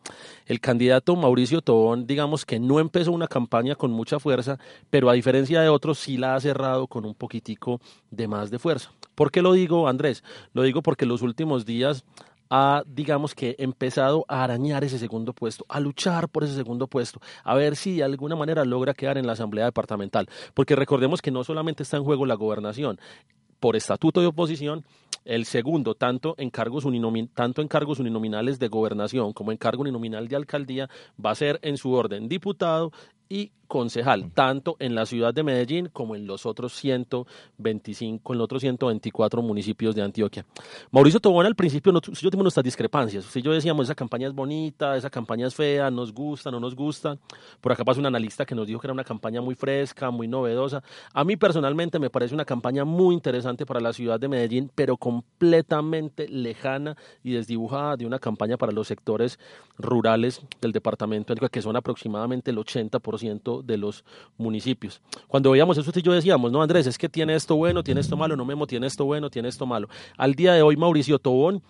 El candidato Mauricio Tobón digamos que no empezó una campaña con mucha fuerza, pero a diferencia de otros sí la ha cerrado con un poquitico de más de fuerza. ¿Por qué lo digo, Andrés? Lo digo porque los últimos días ha, digamos que, empezado a arañar ese segundo puesto, a luchar por ese segundo puesto, a ver si de alguna manera logra quedar en la Asamblea Departamental. Porque recordemos que no solamente está en juego la gobernación, por estatuto de oposición, el segundo, tanto en cargos, tanto en cargos uninominales de gobernación como en cargo uninominal de alcaldía, va a ser en su orden. Diputado y concejal, tanto en la ciudad de Medellín como en los otros 125, en los otros 124 municipios de Antioquia. Mauricio Tobón al principio, yo tengo nuestras discrepancias. Si yo decíamos, esa campaña es bonita, esa campaña es fea, nos gusta, no nos gusta. Por acá pasó un analista que nos dijo que era una campaña muy fresca, muy novedosa. A mí personalmente me parece una campaña muy interesante para la ciudad de Medellín, pero completamente lejana y desdibujada de una campaña para los sectores rurales del departamento, que son aproximadamente el 80% de los municipios. Cuando veíamos eso, yo decíamos, no, Andrés, es que tiene esto bueno, tiene esto malo, no Memo, tiene esto bueno, tiene esto malo. Al día de hoy, Mauricio Tobón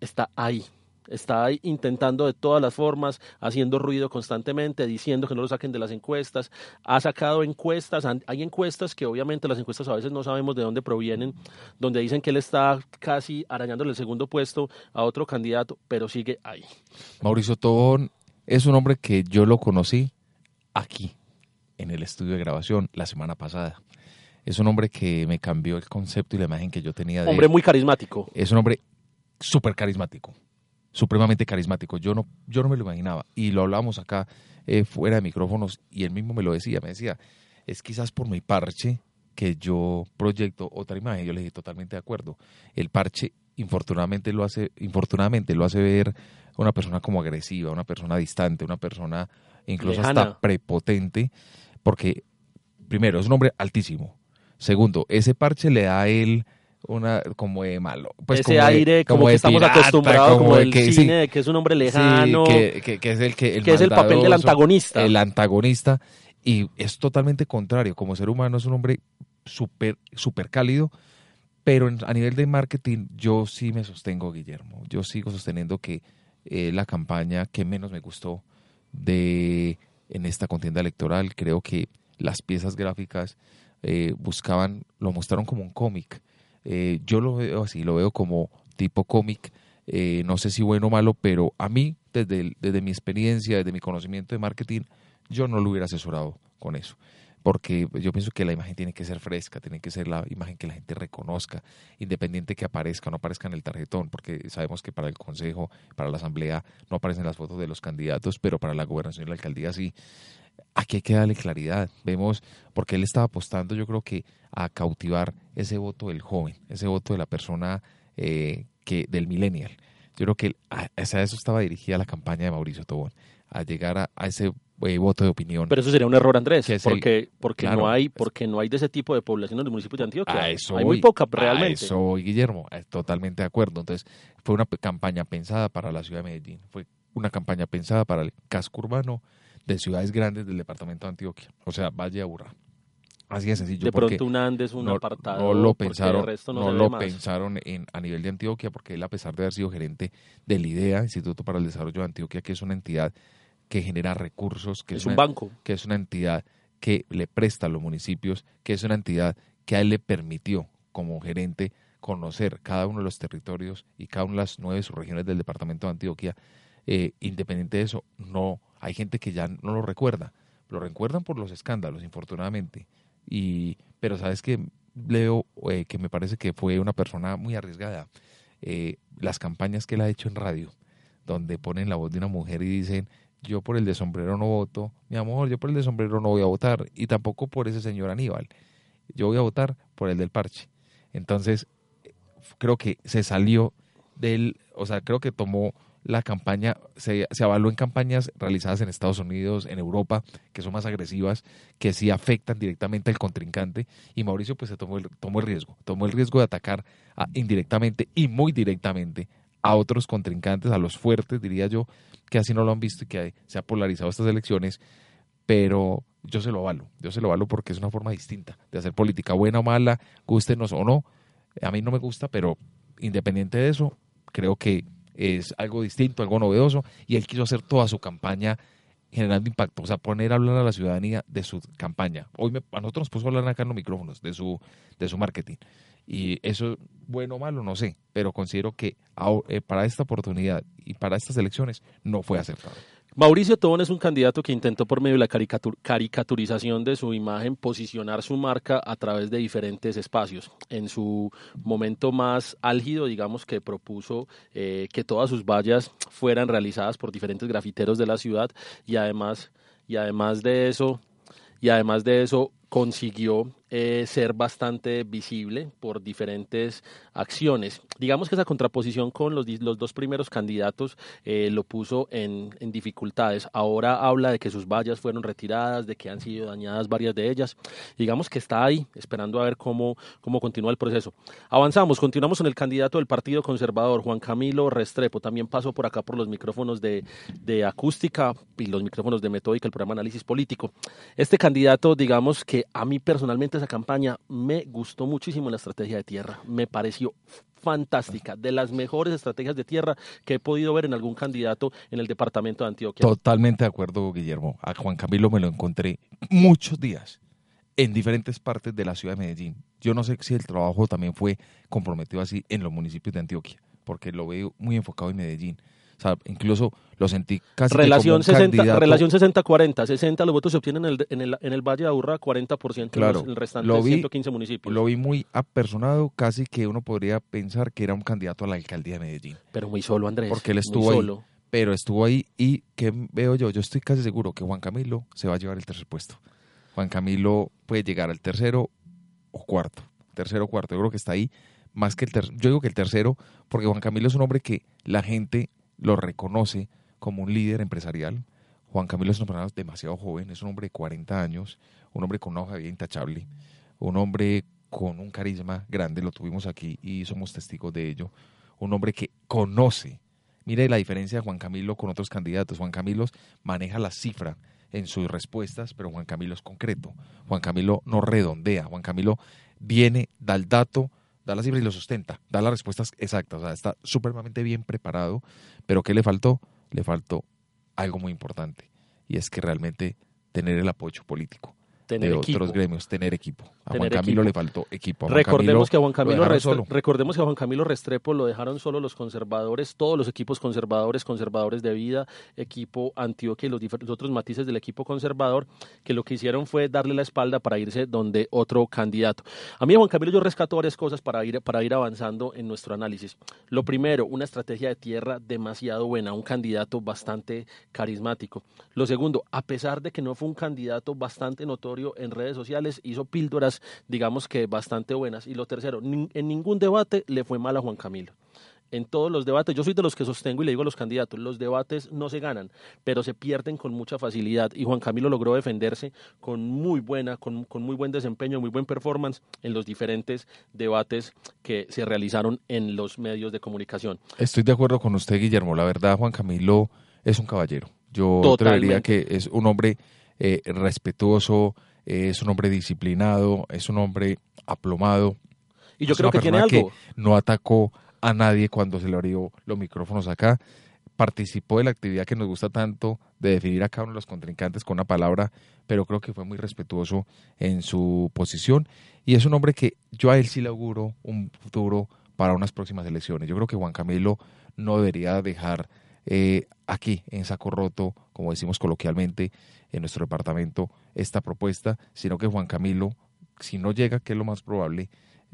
está ahí, está ahí intentando de todas las formas, haciendo ruido constantemente, diciendo que no lo saquen de las encuestas. Ha sacado encuestas, hay encuestas que obviamente las encuestas a veces no sabemos de dónde provienen, donde dicen que él está casi arañándole el segundo puesto a otro candidato, pero sigue ahí. Mauricio Tobón es un hombre que yo lo conocí aquí, en el estudio de grabación la semana pasada. Es un hombre que me cambió el concepto y la imagen que yo tenía de Hombre muy carismático. Es un hombre súper carismático, supremamente carismático. Yo no, yo no me lo imaginaba. Y lo hablábamos acá eh, fuera de micrófonos y él mismo me lo decía. Me decía, es quizás por mi parche que yo proyecto otra imagen. Yo le dije totalmente de acuerdo. El parche infortunadamente lo hace, infortunadamente lo hace ver una persona como agresiva, una persona distante, una persona incluso hasta prepotente porque, primero, es un hombre altísimo. Segundo, ese parche le da a él una como de malo pues ese aire como, que estamos acostumbrados como, el cine que es un hombre lejano que, es el que, es el papel del antagonista. el antagonista y es totalmente contrario como ser humano es un hombre súper súper cálido pero a nivel de marketing yo sí me sostengo Guillermo yo sigo sosteniendo que eh, la campaña que menos me gustó de en esta contienda electoral. Creo que las piezas gráficas eh, buscaban, lo mostraron como un cómic. Eh, yo lo veo así, lo veo como tipo cómic. Eh, no sé si bueno o malo, pero a mí, desde, desde mi experiencia, desde mi conocimiento de marketing, yo no lo hubiera asesorado con eso porque yo pienso que la imagen tiene que ser fresca, tiene que ser la imagen que la gente reconozca, independiente que aparezca o no aparezca en el tarjetón, porque sabemos que para el Consejo, para la Asamblea, no aparecen las fotos de los candidatos, pero para la gobernación y la alcaldía sí. Aquí hay que darle claridad. Vemos, porque él estaba apostando, yo creo que a cautivar ese voto del joven, ese voto de la persona eh, que del millennial. Yo creo que a, eso estaba dirigida la campaña de Mauricio Tobón, a llegar a, a ese eh, voto de opinión. Pero eso sería un error, Andrés, porque, porque, no hay, porque no hay de ese tipo de población en los municipios de Antioquia. hay muy poca realmente. eso, Guillermo, totalmente de acuerdo. Entonces, fue una campaña pensada para la ciudad de Medellín, fue una campaña pensada para el casco urbano de ciudades grandes del departamento de Antioquia, o sea, Valle Aburrá. Así de sencillo. De pronto un Andes, un no, apartado. No lo pensaron, no, lo pensaron en, a nivel de Antioquia, porque él, a pesar de haber sido gerente del IDEA, Instituto para el Desarrollo de Antioquia, que es una entidad que genera recursos, que es, un banco, que es una entidad que le presta a los municipios, que es una entidad que a él le permitió como gerente conocer cada uno de los territorios y cada una de las nueve subregiones del departamento de Antioquia, eh, independiente de eso, no hay gente que ya no lo recuerda. Lo recuerdan por los escándalos, infortunadamente. Y, pero sabes que Leo, eh, que me parece que fue una persona muy arriesgada. Eh, las campañas que él ha hecho en radio, donde ponen la voz de una mujer y dicen, yo por el de sombrero no voto, mi amor, yo por el de sombrero no voy a votar, y tampoco por ese señor Aníbal, yo voy a votar por el del parche. Entonces, creo que se salió del, o sea, creo que tomó la campaña, se, se, avaló en campañas realizadas en Estados Unidos, en Europa, que son más agresivas, que sí afectan directamente al contrincante, y Mauricio pues se tomó el, tomó el riesgo, tomó el riesgo de atacar indirectamente y muy directamente a otros contrincantes, a los fuertes, diría yo, que así no lo han visto y que se ha polarizado estas elecciones, pero yo se lo avalo, yo se lo avalo porque es una forma distinta de hacer política, buena o mala, gustenos o no, a mí no me gusta, pero independiente de eso, creo que es algo distinto, algo novedoso, y él quiso hacer toda su campaña generando impacto, o sea, poner a hablar a la ciudadanía de su campaña. Hoy me, a nosotros nos puso a hablar acá en los micrófonos de su, de su marketing. Y eso, bueno o malo, no sé, pero considero que eh, para esta oportunidad y para estas elecciones no fue acertado. Mauricio Tobón es un candidato que intentó por medio de la caricaturización de su imagen posicionar su marca a través de diferentes espacios. En su momento más álgido, digamos que propuso eh, que todas sus vallas fueran realizadas por diferentes grafiteros de la ciudad y además, y además de eso, y además de eso consiguió eh, ser bastante visible por diferentes acciones. Digamos que esa contraposición con los, los dos primeros candidatos eh, lo puso en, en, dificultades. Ahora habla de que sus vallas fueron retiradas, de que han sido dañadas varias de ellas. Digamos que está ahí, esperando a ver cómo, cómo continúa el proceso. Avanzamos, continuamos con el candidato del Partido Conservador, Juan Camilo Restrepo. También pasó por acá por los micrófonos de, de acústica y los micrófonos de metódica, el programa Análisis Político. Este candidato, digamos que a mí personalmente esa campaña me gustó muchísimo la estrategia de tierra. Me pareció fantástica, de las mejores estrategias de tierra que he podido ver en algún candidato en el departamento de Antioquia. Totalmente de acuerdo, Guillermo. A Juan Camilo me lo encontré muchos días en diferentes partes de la ciudad de Medellín. Yo no sé si el trabajo también fue comprometido así en los municipios de Antioquia, porque lo veo muy enfocado en Medellín. O sea, incluso lo sentí casi relación como un 60, candidato. Relación 60-40. 60 los votos se obtienen en el, en el, en el Valle de Aburrá, 40% claro, en el restante lo vi, 115 municipios. Lo vi muy apersonado, casi que uno podría pensar que era un candidato a la alcaldía de Medellín. Pero muy solo, Andrés. Porque él estuvo ahí. Solo. Pero estuvo ahí y ¿qué veo yo? Yo estoy casi seguro que Juan Camilo se va a llevar el tercer puesto. Juan Camilo puede llegar al tercero o cuarto. Tercero o cuarto. Yo creo que está ahí más que el tercero. Yo digo que el tercero, porque Juan Camilo es un hombre que la gente lo reconoce como un líder empresarial. Juan Camilo es persona demasiado joven, es un hombre de 40 años, un hombre con una hoja de vida intachable, un hombre con un carisma grande, lo tuvimos aquí y somos testigos de ello, un hombre que conoce. Mire la diferencia de Juan Camilo con otros candidatos. Juan Camilo maneja la cifra en sus respuestas, pero Juan Camilo es concreto. Juan Camilo no redondea. Juan Camilo viene, da el dato, da la cifra y lo sustenta, da las respuestas exactas. O sea, está supremamente bien preparado, pero ¿qué le faltó? Le faltó algo muy importante y es que realmente tener el apoyo político tener de equipo. otros gremios, tener equipo. A Tener Juan Camilo equipo. le faltó equipo. A Juan Recordemos Camilo que, a Juan lo Camilo dejaron Restre- solo. recordemos que a Juan Camilo Restrepo lo dejaron solo los conservadores, todos los equipos conservadores, conservadores de vida, equipo Antioquia y los, los otros matices del equipo conservador, que lo que hicieron fue darle la espalda para irse donde otro candidato. A mí, a Juan Camilo, yo rescato varias cosas para ir, para ir avanzando en nuestro análisis. Lo primero, una estrategia de tierra demasiado buena, un candidato bastante carismático. Lo segundo, a pesar de que no fue un candidato bastante notorio en redes sociales, hizo píldoras, digamos que bastante buenas. Y lo tercero, nin- en ningún debate le fue mal a Juan Camilo. En todos los debates, yo soy de los que sostengo y le digo a los candidatos, los debates no se ganan, pero se pierden con mucha facilidad. Y Juan Camilo logró defenderse con muy buena, con, con muy buen desempeño, muy buen performance en los diferentes debates que se realizaron en los medios de comunicación. Estoy de acuerdo con usted, Guillermo. La verdad, Juan Camilo es un caballero. Yo Totalmente. creería que es un hombre eh, respetuoso, eh, es un hombre disciplinado, es un hombre aplomado. Y yo Es creo una que tiene algo. no atacó a nadie cuando se le abrió los micrófonos acá. Participó de la actividad que nos gusta tanto de definir a cada uno de los contrincantes con una palabra, pero creo que fue muy respetuoso en su posición. Y es un hombre que yo a él sí le auguro un futuro para unas próximas elecciones. Yo creo que Juan Camilo no debería dejar eh, aquí en saco roto, como decimos coloquialmente en nuestro departamento, esta propuesta, sino que Juan Camilo, si no llega, que es lo más probable,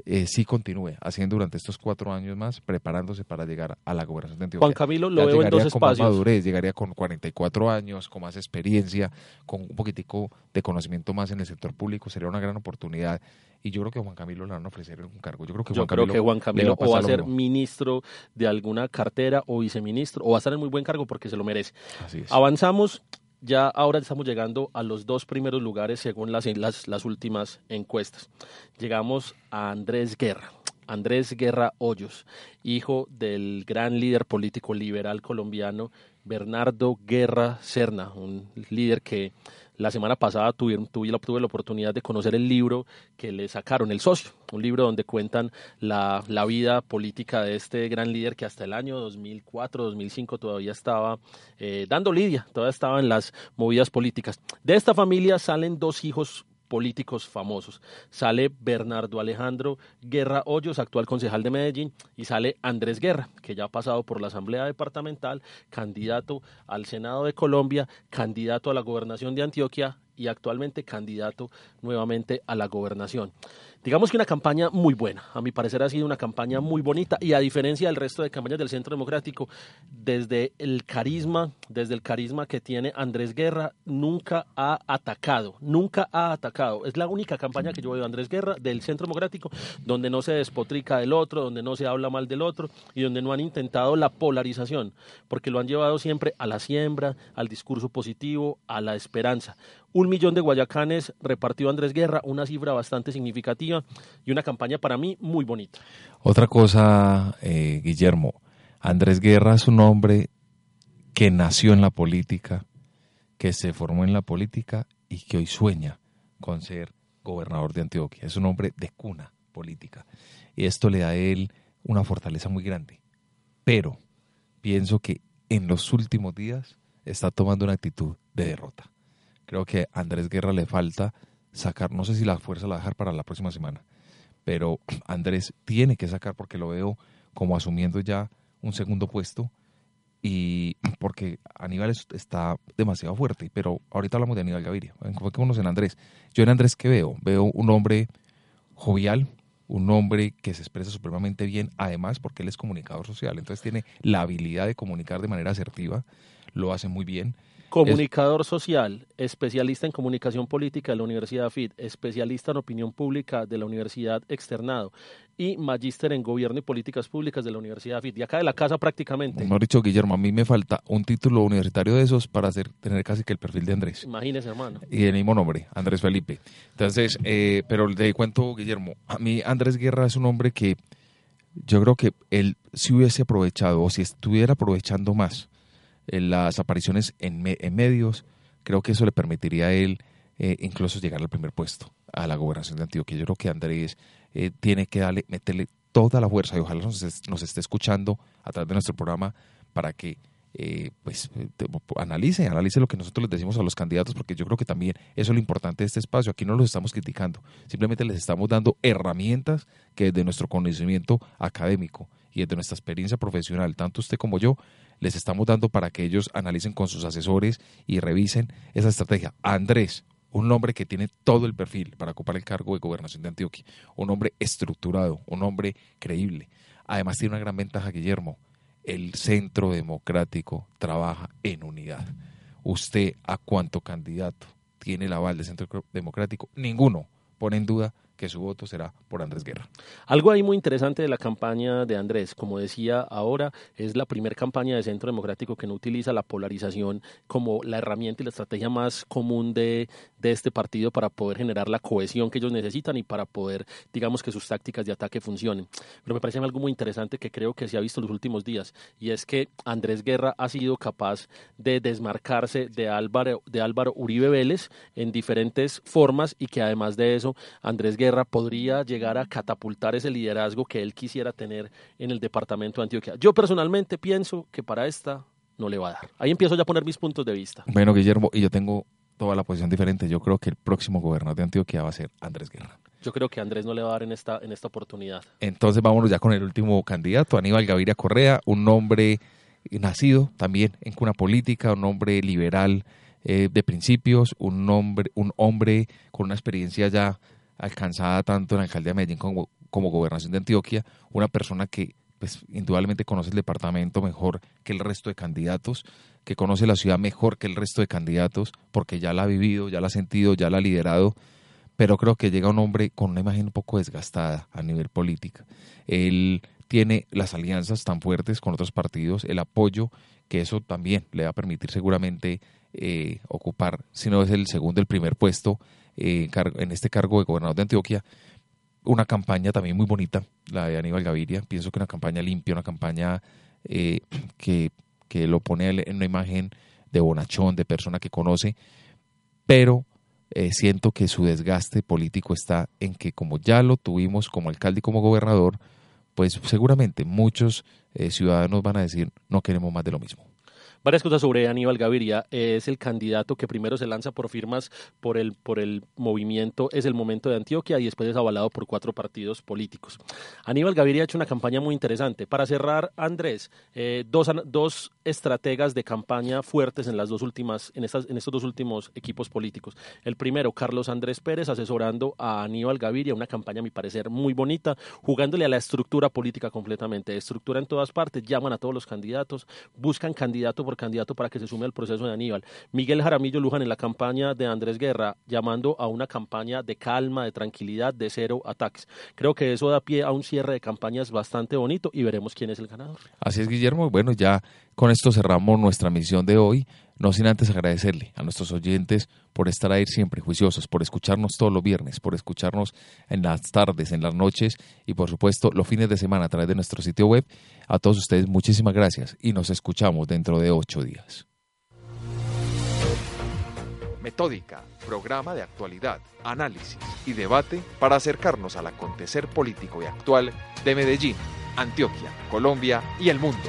eh, sí continúe haciendo durante estos cuatro años más, preparándose para llegar a la gobernación de Antioquia. Juan Camilo lo veo en dos con Más espacios. madurez, llegaría con 44 años, con más experiencia, con un poquitico de conocimiento más en el sector público, sería una gran oportunidad. Y yo creo que Juan Camilo le van a ofrecer un cargo. Yo creo que Yo Juan creo Camilo que Juan Camilo o va a ser ministro de alguna cartera o viceministro o va a estar en muy buen cargo porque se lo merece. Así es. Avanzamos, ya ahora estamos llegando a los dos primeros lugares según las, las, las últimas encuestas. Llegamos a Andrés Guerra. Andrés Guerra Hoyos, hijo del gran líder político liberal colombiano Bernardo Guerra Serna, un líder que la semana pasada tuve, tuve, la, tuve la oportunidad de conocer el libro que le sacaron, El Socio, un libro donde cuentan la, la vida política de este gran líder que hasta el año 2004, 2005 todavía estaba eh, dando lidia, todavía estaba en las movidas políticas. De esta familia salen dos hijos políticos famosos. Sale Bernardo Alejandro Guerra Hoyos, actual concejal de Medellín, y sale Andrés Guerra, que ya ha pasado por la Asamblea Departamental, candidato al Senado de Colombia, candidato a la gobernación de Antioquia y actualmente candidato nuevamente a la gobernación. Digamos que una campaña muy buena, a mi parecer ha sido una campaña muy bonita y a diferencia del resto de campañas del Centro Democrático, desde el carisma, desde el carisma que tiene Andrés Guerra, nunca ha atacado, nunca ha atacado. Es la única campaña que yo veo de Andrés Guerra del Centro Democrático donde no se despotrica del otro, donde no se habla mal del otro y donde no han intentado la polarización, porque lo han llevado siempre a la siembra, al discurso positivo, a la esperanza. Un millón de guayacanes repartió Andrés Guerra, una cifra bastante significativa y una campaña para mí muy bonita. Otra cosa, eh, Guillermo, Andrés Guerra es un hombre que nació en la política, que se formó en la política y que hoy sueña con ser gobernador de Antioquia. Es un hombre de cuna política. Y esto le da a él una fortaleza muy grande. Pero pienso que en los últimos días está tomando una actitud de derrota. Creo que a Andrés Guerra le falta sacar, no sé si la fuerza la va a dejar para la próxima semana, pero Andrés tiene que sacar porque lo veo como asumiendo ya un segundo puesto y porque Aníbal está demasiado fuerte, pero ahorita hablamos de Aníbal Gaviria, enfoquémonos en Andrés. Yo en Andrés que veo, veo un hombre jovial, un hombre que se expresa supremamente bien, además porque él es comunicador social, entonces tiene la habilidad de comunicar de manera asertiva, lo hace muy bien. Comunicador es... social, especialista en comunicación política de la Universidad FIT, especialista en opinión pública de la Universidad Externado y magíster en gobierno y políticas públicas de la Universidad FIT. Y acá de la casa prácticamente. Mejor dicho, Guillermo, a mí me falta un título universitario de esos para hacer, tener casi que el perfil de Andrés. Imagínese, hermano. Y el mismo nombre, Andrés Felipe. Entonces, eh, pero le cuento, Guillermo, a mí Andrés Guerra es un hombre que yo creo que él si hubiese aprovechado o si estuviera aprovechando más las apariciones en, me en, medios, creo que eso le permitiría a él eh, incluso llegar al primer puesto a la gobernación de Antioquia. Yo creo que Andrés eh, tiene que darle, meterle toda la fuerza y ojalá nos, nos esté escuchando a través de nuestro programa para que eh, pues analice, analice lo que nosotros les decimos a los candidatos, porque yo creo que también eso es lo importante de este espacio. Aquí no los estamos criticando, simplemente les estamos dando herramientas que desde nuestro conocimiento académico y desde nuestra experiencia profesional, tanto usted como yo, les estamos dando para que ellos analicen con sus asesores y revisen esa estrategia. Andrés, un hombre que tiene todo el perfil para ocupar el cargo de gobernación de Antioquia, un hombre estructurado, un hombre creíble. Además tiene una gran ventaja, Guillermo, el centro democrático trabaja en unidad. Usted a cuánto candidato tiene el aval del centro democrático, ninguno pone en duda que su voto será por Andrés Guerra. Algo ahí muy interesante de la campaña de Andrés, como decía ahora, es la primera campaña de Centro Democrático que no utiliza la polarización como la herramienta y la estrategia más común de, de este partido para poder generar la cohesión que ellos necesitan y para poder, digamos, que sus tácticas de ataque funcionen. Pero me parece algo muy interesante que creo que se ha visto en los últimos días y es que Andrés Guerra ha sido capaz de desmarcarse de Álvaro, de Álvaro Uribe Vélez en diferentes formas y que además de eso, Andrés Guerra Guerra podría llegar a catapultar ese liderazgo que él quisiera tener en el departamento de Antioquia. Yo personalmente pienso que para esta no le va a dar. Ahí empiezo ya a poner mis puntos de vista. Bueno, Guillermo, y yo tengo toda la posición diferente. Yo creo que el próximo gobernador de Antioquia va a ser Andrés Guerra. Yo creo que Andrés no le va a dar en esta, en esta oportunidad. Entonces vámonos ya con el último candidato, Aníbal Gaviria Correa, un hombre nacido también en cuna política, un hombre liberal eh, de principios, un hombre, un hombre con una experiencia ya alcanzada tanto en la alcaldía de Medellín como, como gobernación de Antioquia, una persona que pues indudablemente conoce el departamento mejor que el resto de candidatos, que conoce la ciudad mejor que el resto de candidatos, porque ya la ha vivido, ya la ha sentido, ya la ha liderado, pero creo que llega un hombre con una imagen un poco desgastada a nivel política. Él tiene las alianzas tan fuertes con otros partidos, el apoyo, que eso también le va a permitir seguramente eh, ocupar, si no es el segundo, el primer puesto eh, en este cargo de gobernador de Antioquia. Una campaña también muy bonita, la de Aníbal Gaviria. Pienso que una campaña limpia, una campaña eh, que, que lo pone en una imagen de bonachón, de persona que conoce, pero siento que su desgaste político está en que como ya lo tuvimos como alcalde y como gobernador, pues seguramente muchos ciudadanos van a decir no queremos más de lo mismo. Varias cosas sobre Aníbal Gaviria. Es el candidato que primero se lanza por firmas por el, por el movimiento Es el Momento de Antioquia y después es avalado por cuatro partidos políticos. Aníbal Gaviria ha hecho una campaña muy interesante. Para cerrar, Andrés, eh, dos, dos estrategas de campaña fuertes en las dos últimas, en, estas, en estos dos últimos equipos políticos. El primero, Carlos Andrés Pérez, asesorando a Aníbal Gaviria, una campaña, a mi parecer, muy bonita, jugándole a la estructura política completamente. Estructura en todas partes, llaman a todos los candidatos, buscan candidato candidato para que se sume al proceso de Aníbal. Miguel Jaramillo Luján en la campaña de Andrés Guerra, llamando a una campaña de calma, de tranquilidad, de cero ataques. Creo que eso da pie a un cierre de campañas bastante bonito y veremos quién es el ganador. Así es, Guillermo. Bueno, ya con esto cerramos nuestra misión de hoy. No sin antes agradecerle a nuestros oyentes por estar ahí siempre juiciosos, por escucharnos todos los viernes, por escucharnos en las tardes, en las noches y por supuesto los fines de semana a través de nuestro sitio web. A todos ustedes muchísimas gracias y nos escuchamos dentro de ocho días. Metódica, programa de actualidad, análisis y debate para acercarnos al acontecer político y actual de Medellín, Antioquia, Colombia y el mundo.